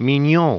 Mignon